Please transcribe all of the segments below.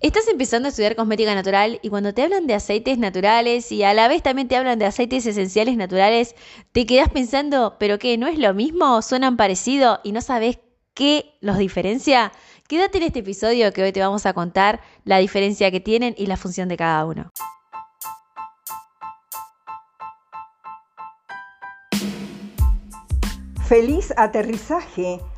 Estás empezando a estudiar cosmética natural y cuando te hablan de aceites naturales y a la vez también te hablan de aceites esenciales naturales, te quedas pensando, ¿pero qué? ¿No es lo mismo? ¿Suenan parecido y no sabes qué los diferencia? Quédate en este episodio que hoy te vamos a contar la diferencia que tienen y la función de cada uno. Feliz aterrizaje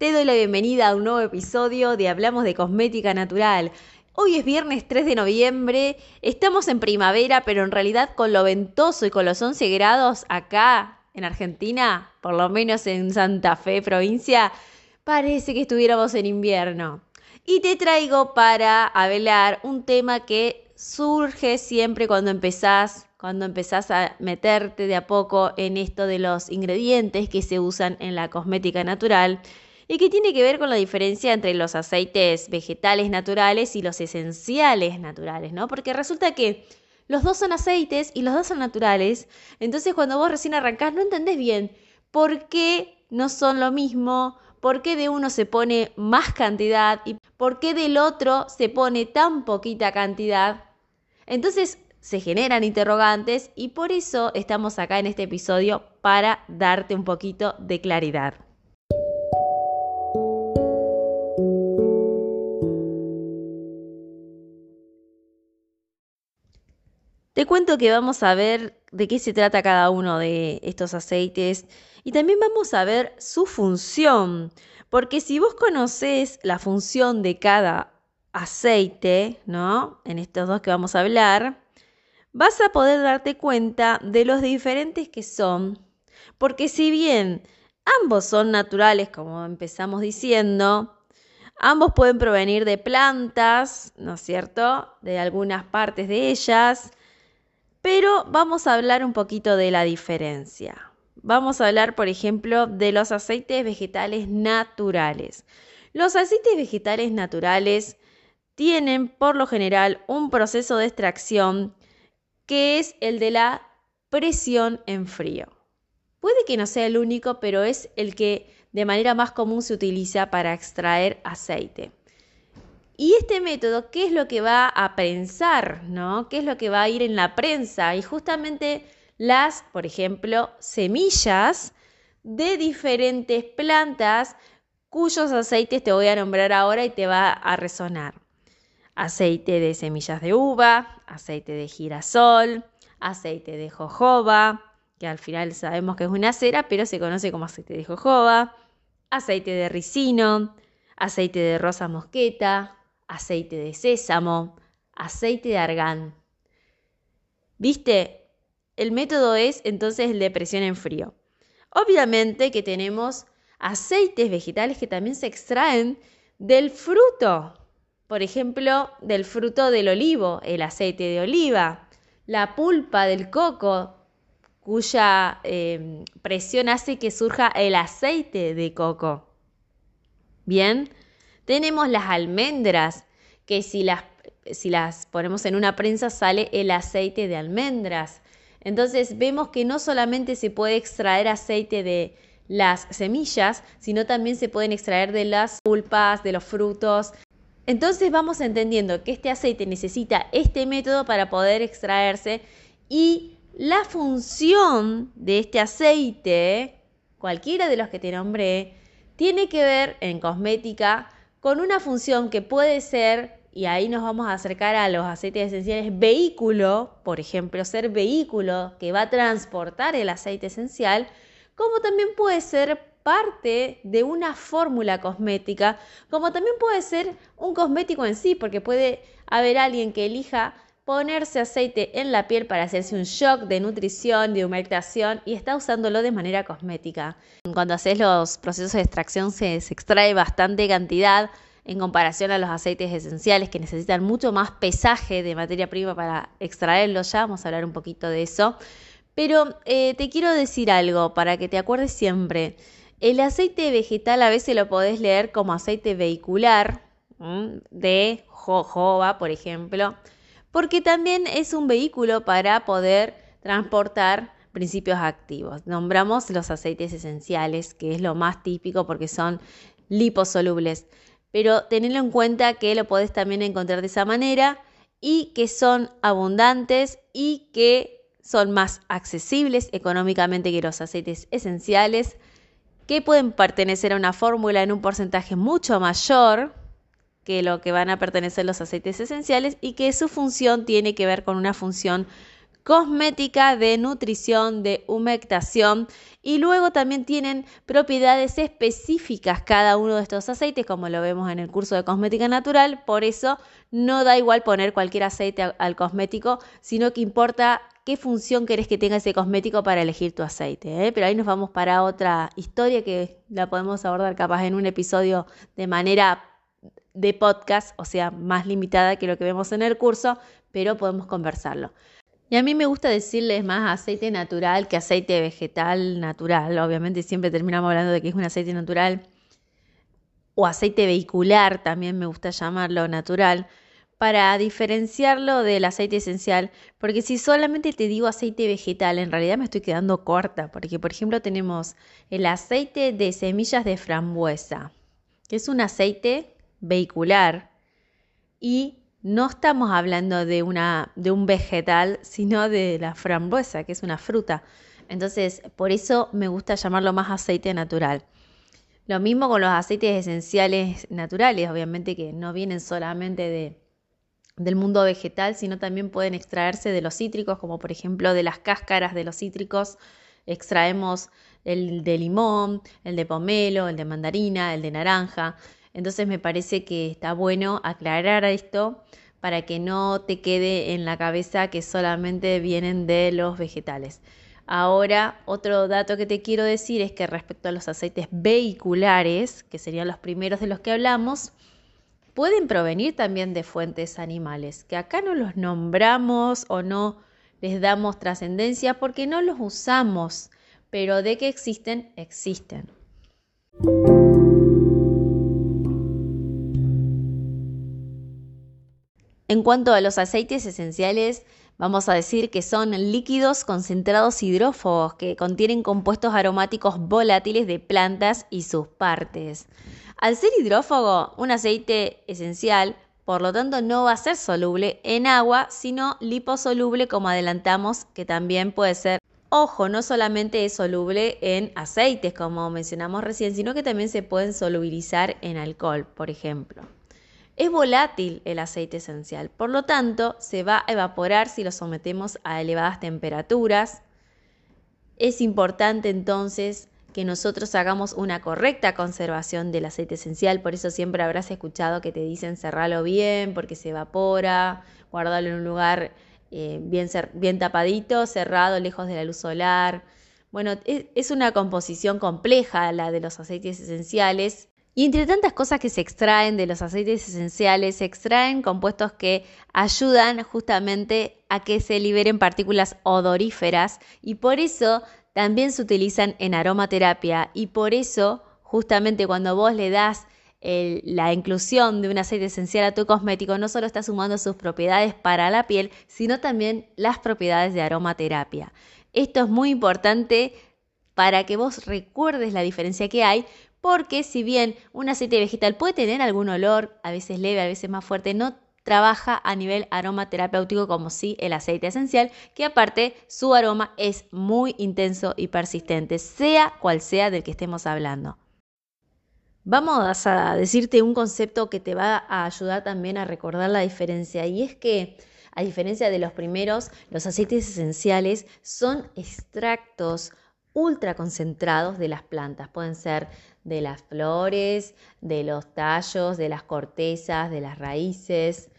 Te doy la bienvenida a un nuevo episodio de Hablamos de Cosmética Natural. Hoy es viernes 3 de noviembre, estamos en primavera, pero en realidad con lo ventoso y con los 11 grados acá en Argentina, por lo menos en Santa Fe, provincia, parece que estuviéramos en invierno. Y te traigo para hablar un tema que surge siempre cuando empezás, cuando empezás a meterte de a poco en esto de los ingredientes que se usan en la cosmética natural y que tiene que ver con la diferencia entre los aceites vegetales naturales y los esenciales naturales, ¿no? Porque resulta que los dos son aceites y los dos son naturales, entonces cuando vos recién arrancás no entendés bien por qué no son lo mismo, por qué de uno se pone más cantidad y por qué del otro se pone tan poquita cantidad. Entonces se generan interrogantes y por eso estamos acá en este episodio para darte un poquito de claridad. Te cuento que vamos a ver de qué se trata cada uno de estos aceites y también vamos a ver su función, porque si vos conocés la función de cada aceite, ¿no? En estos dos que vamos a hablar, vas a poder darte cuenta de los diferentes que son, porque si bien ambos son naturales, como empezamos diciendo, ambos pueden provenir de plantas, ¿no es cierto? De algunas partes de ellas, pero vamos a hablar un poquito de la diferencia. Vamos a hablar, por ejemplo, de los aceites vegetales naturales. Los aceites vegetales naturales tienen por lo general un proceso de extracción que es el de la presión en frío. Puede que no sea el único, pero es el que de manera más común se utiliza para extraer aceite. Y este método, ¿qué es lo que va a prensar? ¿no? ¿Qué es lo que va a ir en la prensa? Y justamente las, por ejemplo, semillas de diferentes plantas cuyos aceites te voy a nombrar ahora y te va a resonar. Aceite de semillas de uva, aceite de girasol, aceite de jojoba, que al final sabemos que es una cera, pero se conoce como aceite de jojoba, aceite de ricino, aceite de rosa mosqueta, aceite de sésamo, aceite de argán. ¿Viste? El método es entonces el de presión en frío. Obviamente que tenemos aceites vegetales que también se extraen del fruto. Por ejemplo, del fruto del olivo, el aceite de oliva, la pulpa del coco, cuya em, presión hace que surja el aceite de coco. Bien, tenemos las almendras, que si las, si las ponemos en una prensa sale el aceite de almendras. Entonces vemos que no solamente se puede extraer aceite de las semillas, sino también se pueden extraer de las pulpas, de los frutos. Entonces vamos entendiendo que este aceite necesita este método para poder extraerse y la función de este aceite, cualquiera de los que te nombré, tiene que ver en cosmética con una función que puede ser y ahí nos vamos a acercar a los aceites esenciales vehículo, por ejemplo, ser vehículo que va a transportar el aceite esencial, como también puede ser parte de una fórmula cosmética, como también puede ser un cosmético en sí, porque puede haber alguien que elija ponerse aceite en la piel para hacerse un shock de nutrición, de humectación y está usándolo de manera cosmética. Cuando haces los procesos de extracción se, extrae bastante cantidad en comparación a los aceites esenciales que necesitan mucho más pesaje de materia prima para extraerlos. Ya vamos a hablar un poquito de eso. Pero eh, te quiero decir algo para que te acuerdes siempre. El aceite vegetal a veces lo podés leer como aceite vehicular de jojoba, por ejemplo porque también es un vehículo para poder transportar principios activos. Nombramos los aceites esenciales, que es lo más típico porque son liposolubles, pero tenedlo en cuenta que lo podés también encontrar de esa manera y que son abundantes y que son más accesibles económicamente que los aceites esenciales, que pueden pertenecer a una fórmula en un porcentaje mucho mayor, que lo que van a pertenecer los aceites esenciales y que su función tiene que ver con una función cosmética, de nutrición, de humectación y luego también tienen propiedades específicas cada uno de estos aceites, como lo vemos en el curso de cosmética natural, por eso no da igual poner cualquier aceite al cosmético, sino que importa qué función querés que tenga ese cosmético para elegir tu aceite. ¿eh? Pero ahí nos vamos para otra historia que la podemos abordar capaz en un episodio de manera de podcast, o sea, más limitada que lo que vemos en el curso, pero podemos conversarlo. Y a mí me gusta decirles más aceite natural que aceite vegetal natural. Obviamente siempre terminamos hablando de que es un aceite natural o aceite vehicular, también me gusta llamarlo natural, para diferenciarlo del aceite esencial, porque si solamente te digo aceite vegetal, en realidad me estoy quedando corta, porque por ejemplo tenemos el aceite de semillas de frambuesa, que es un aceite vehicular y no estamos hablando de, una, de un vegetal, sino de la frambuesa, que es una fruta. Entonces, por eso me gusta llamarlo más aceite natural. Lo mismo con los aceites esenciales naturales, obviamente que no vienen solamente de, del mundo vegetal, sino también pueden extraerse de los cítricos, como por ejemplo de las cáscaras de los cítricos. Extraemos el de limón, el de pomelo, el de mandarina, el de naranja. Entonces me parece que está bueno aclarar esto para que no te quede en la cabeza que solamente vienen de los vegetales. Ahora, otro dato que te quiero decir es que respecto a los aceites vehiculares, que serían los primeros de los que hablamos, pueden provenir también de fuentes animales, que acá no los nombramos o no les damos trascendencia porque no los usamos, pero de que existen, existen. En cuanto a los aceites esenciales, vamos a decir que son líquidos concentrados hidrófobos que contienen compuestos aromáticos volátiles de plantas y sus partes. Al ser hidrófobo, un aceite esencial, por lo tanto, no va a ser soluble en agua, sino liposoluble, como adelantamos, que también puede ser Ojo, no solamente es soluble en aceites, como mencionamos recién, sino que también se pueden solubilizar en alcohol, por ejemplo. Es volátil el aceite esencial, por lo tanto se va a evaporar si lo sometemos a elevadas temperaturas. Es importante entonces que nosotros hagamos una correcta conservación del aceite esencial, por eso siempre habrás escuchado que te dicen cerralo bien porque se evapora, guardalo en un lugar eh, bien, bien tapadito, cerrado, lejos de la luz solar. Bueno, es una composición compleja la de los aceites esenciales y entre tantas cosas que se extraen de los aceites esenciales, se extraen compuestos que ayudan justamente a que se liberen partículas odoríferas y por eso también se utilizan en aromaterapia y por eso justamente cuando vos le das la inclusión de un aceite esencial a tu cosmético no solo está sumando sus propiedades para la piel, sino también las propiedades de aromaterapia. Esto es muy importante para que vos recuerdes la diferencia que hay, porque si bien un aceite vegetal puede tener algún olor, a veces leve, a veces más fuerte, no trabaja a nivel aromaterapéutico como si el aceite esencial, que aparte su aroma es muy intenso y persistente, sea cual sea del que estemos hablando. Vamos a decirte un concepto que te va a ayudar también a recordar la diferencia y es que a diferencia de los primeros, los aceites esenciales son extractos ultra concentrados de las plantas. Pueden ser de las flores, de los tallos, de las cortezas, de las raíces.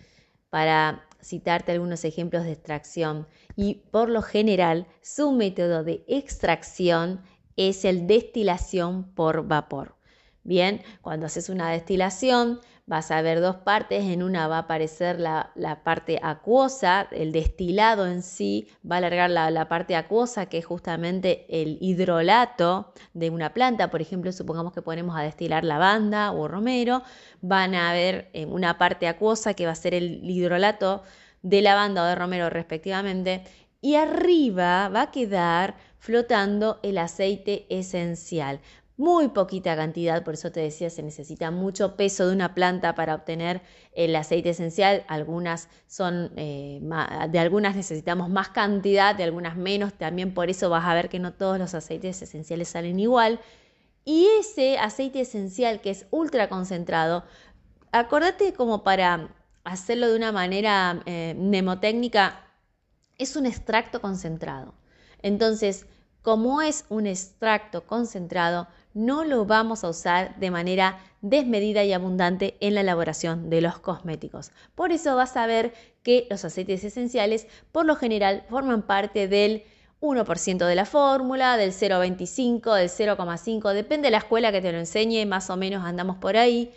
Para citarte algunos ejemplos de extracción y por lo general su método de extracción es el destilación por vapor. Bien, cuando haces una destilación vas a ver dos partes, en una va a aparecer la, parte acuosa, el destilado en sí va a alargar la, parte acuosa que es justamente el hidrolato de una planta, por ejemplo, supongamos que ponemos a destilar lavanda o romero, van a ver eh, una parte acuosa que va a ser el hidrolato de lavanda o de romero respectivamente, y arriba va a quedar flotando el aceite esencial muy poquita cantidad, por eso te decía, se necesita mucho peso de una planta para obtener el aceite esencial. Algunas son, eh, de algunas necesitamos más cantidad, de algunas menos. También por eso vas a ver que no todos los aceites esenciales salen igual. Y ese aceite esencial que es ultra concentrado, acordate como para hacerlo de una manera eh, mnemotécnica, es un extracto concentrado. Entonces, como es un extracto concentrado, no lo vamos a usar de manera desmedida y abundante en la elaboración de los cosméticos. Por eso vas a ver que los aceites esenciales por lo general forman parte del 1% de la fórmula, del 0,25, del 0,5, depende de la escuela que te lo enseñe, más o menos andamos por ahí.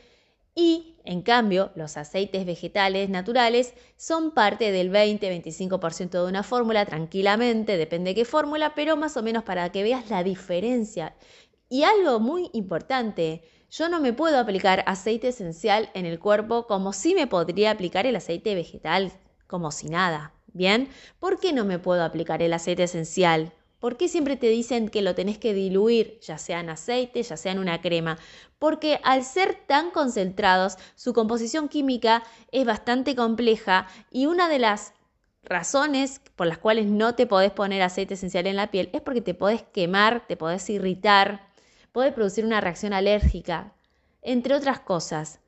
Y en cambio, los aceites vegetales naturales son parte del 20-25% de una fórmula tranquilamente, depende de qué fórmula, pero más o menos para que veas la diferencia. Y algo muy importante, yo no me puedo aplicar aceite esencial en el cuerpo como si me podría aplicar el aceite vegetal, como si nada. ¿Bien? ¿Por qué no me puedo aplicar el aceite esencial? ¿Por qué siempre te dicen que lo tenés que diluir, ya sea en aceite, ya sea en una crema? Porque al ser tan concentrados, su composición química es bastante compleja y una de las razones por las cuales no te podés poner aceite esencial en la piel es porque te podés quemar, te podés irritar, puede producir una reacción alérgica, entre otras cosas.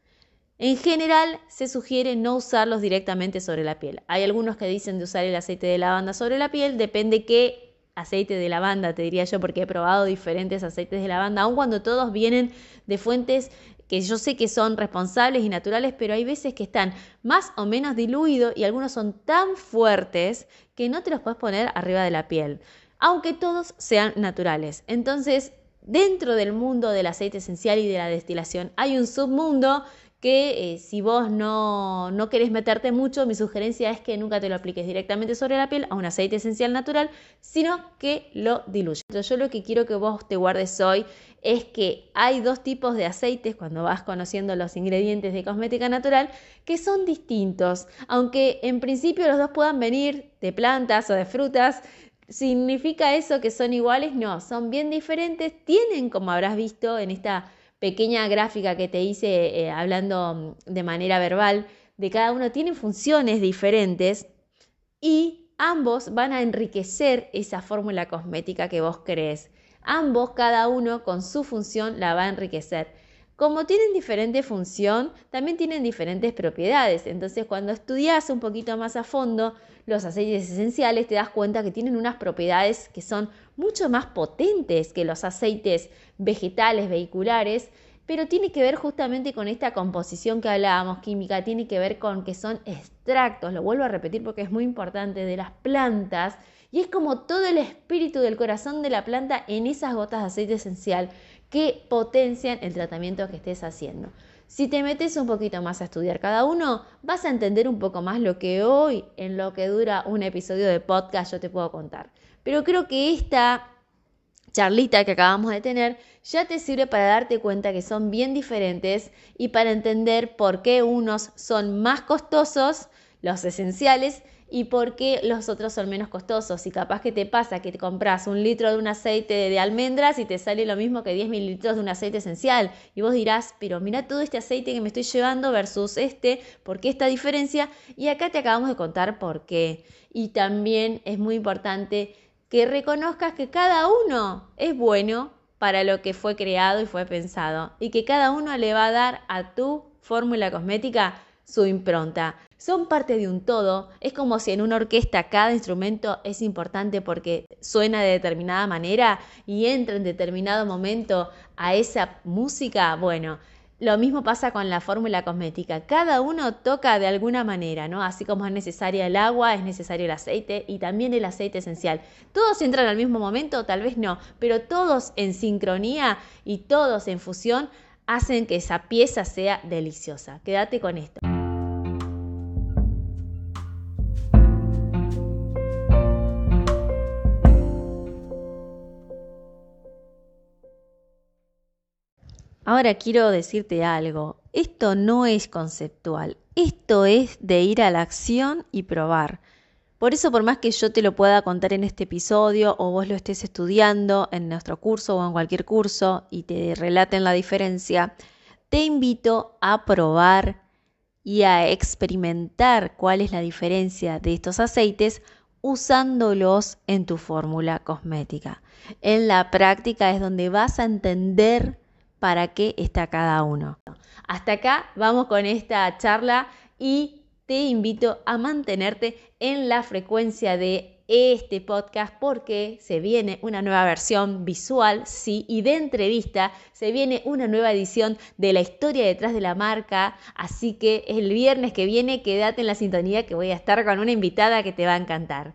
En general, se sugiere no usarlos directamente sobre la piel. Hay algunos que dicen de usar el aceite de lavanda sobre la piel, depende qué aceite de lavanda, te diría yo, porque he probado diferentes aceites de lavanda, aun cuando todos vienen de fuentes que yo sé que son responsables y naturales, pero hay veces que están más o menos diluidos y algunos son tan fuertes que no te los puedes poner arriba de la piel, aunque todos sean naturales. Entonces, dentro del mundo del aceite esencial y de la destilación hay un submundo que eh, si vos no, no querés meterte mucho, mi sugerencia es que nunca te lo apliques directamente sobre la piel a un aceite esencial natural, sino que lo diluyas. Yo lo que quiero que vos te guardes hoy es que hay dos tipos de aceites cuando vas conociendo los ingredientes de cosmética natural que son distintos, aunque en principio los dos puedan venir de plantas o de frutas, ¿Significa eso que son iguales? No, son bien diferentes. Tienen, como habrás visto en esta pequeña gráfica que te hice eh, hablando mm, de manera verbal, de cada uno, tienen funciones diferentes y ambos van a enriquecer esa fórmula cosmética que vos crees. Ambos, cada uno con su función, la va a enriquecer. Como tienen diferente función, también tienen diferentes propiedades. Entonces, cuando estudias un poquito más a fondo, los aceites esenciales, te das cuenta que tienen unas propiedades que son mucho más potentes que los aceites vegetales vehiculares, pero tiene que ver justamente con esta composición que hablábamos química, tiene que ver con que son extractos, lo vuelvo a repetir porque es muy importante, de las plantas, y es como todo el espíritu del corazón de la planta en esas gotas de aceite esencial que potencian el tratamiento que estés haciendo. Si te metes un poquito más a estudiar cada uno, vas a entender un poco más lo que hoy, en lo que dura un episodio de podcast, yo te puedo contar. Pero creo que esta charlita que acabamos de tener ya te sirve para darte cuenta que son bien diferentes y para entender por qué unos son más costosos, los esenciales, y por qué los otros son menos costosos. Y capaz que te pasa que te compras un litro de un aceite de almendras y te sale lo mismo que 10 mililitros de un aceite esencial. Y vos dirás, pero mira todo este aceite que me estoy llevando versus este, ¿por qué esta diferencia? Y acá te acabamos de contar por qué. Y también es muy importante que reconozcas que cada uno es bueno para lo que fue creado y fue pensado. Y que cada uno le va a dar a tu fórmula cosmética su impronta. Son parte de un todo. Es como si en una orquesta cada instrumento es importante porque suena de determinada manera y entra en determinado momento a esa música. Bueno, Lo mismo pasa con la fórmula cosmética. Cada uno toca de alguna manera, ¿no? Así como es necesaria el agua, es necesario el aceite y también el aceite esencial. ¿Todos entran al mismo momento? Tal vez no, pero todos en sincronía y todos en fusión hacen que esa pieza sea deliciosa. Quédate con esto. Ahora quiero decirte algo, esto no es conceptual, esto es de ir a la acción y probar. Por eso, por más que yo te lo pueda contar en este episodio o vos lo estés estudiando en nuestro curso o en cualquier curso y te relaten la diferencia, te invito a probar y a experimentar cuál es la diferencia de estos aceites usándolos en tu fórmula cosmética. En la práctica es donde vas a entender para qué está cada uno. Hasta acá vamos con esta charla y te invito a mantenerte en la frecuencia de este podcast porque se viene una nueva versión visual, sí, y de entrevista, se viene una nueva edición de la historia detrás de la marca, así que el viernes que viene quédate en la sintonía que voy a estar con una invitada que te va a encantar.